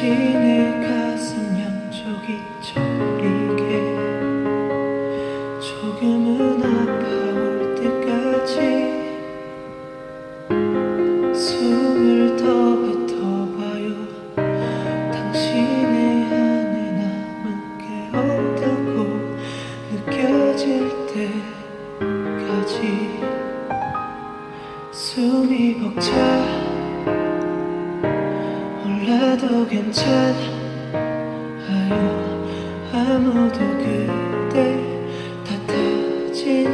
신의 가슴 양쪽이 저리게. 조금은 아파올 때까지 숨을 더 뱉어봐요. 당신의 안에 남은 게 없다고 느껴질 때까지 숨이 벅차. 몰라도 괜찮아요. 아무도 그대 탓하진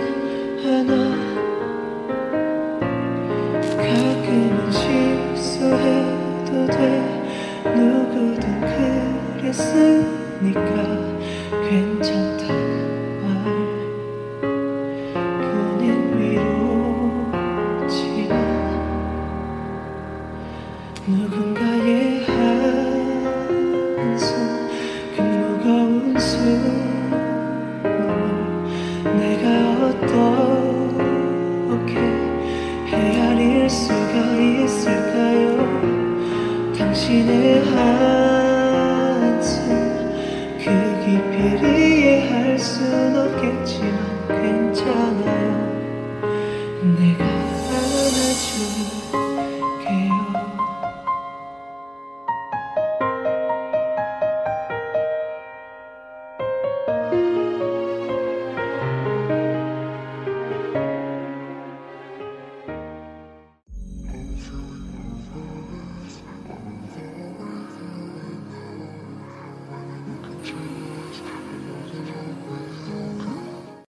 않아. 가끔은 실수해도 돼. 누구든 그랬으니까 괜찮다 누군가의 한숨 그 무거운 숨을 내가 어떻게 헤아릴 수가 있을까요? 당신의 한숨 그 깊이를 이해할 순 없겠지만 괜찮아요. 내가 안아줄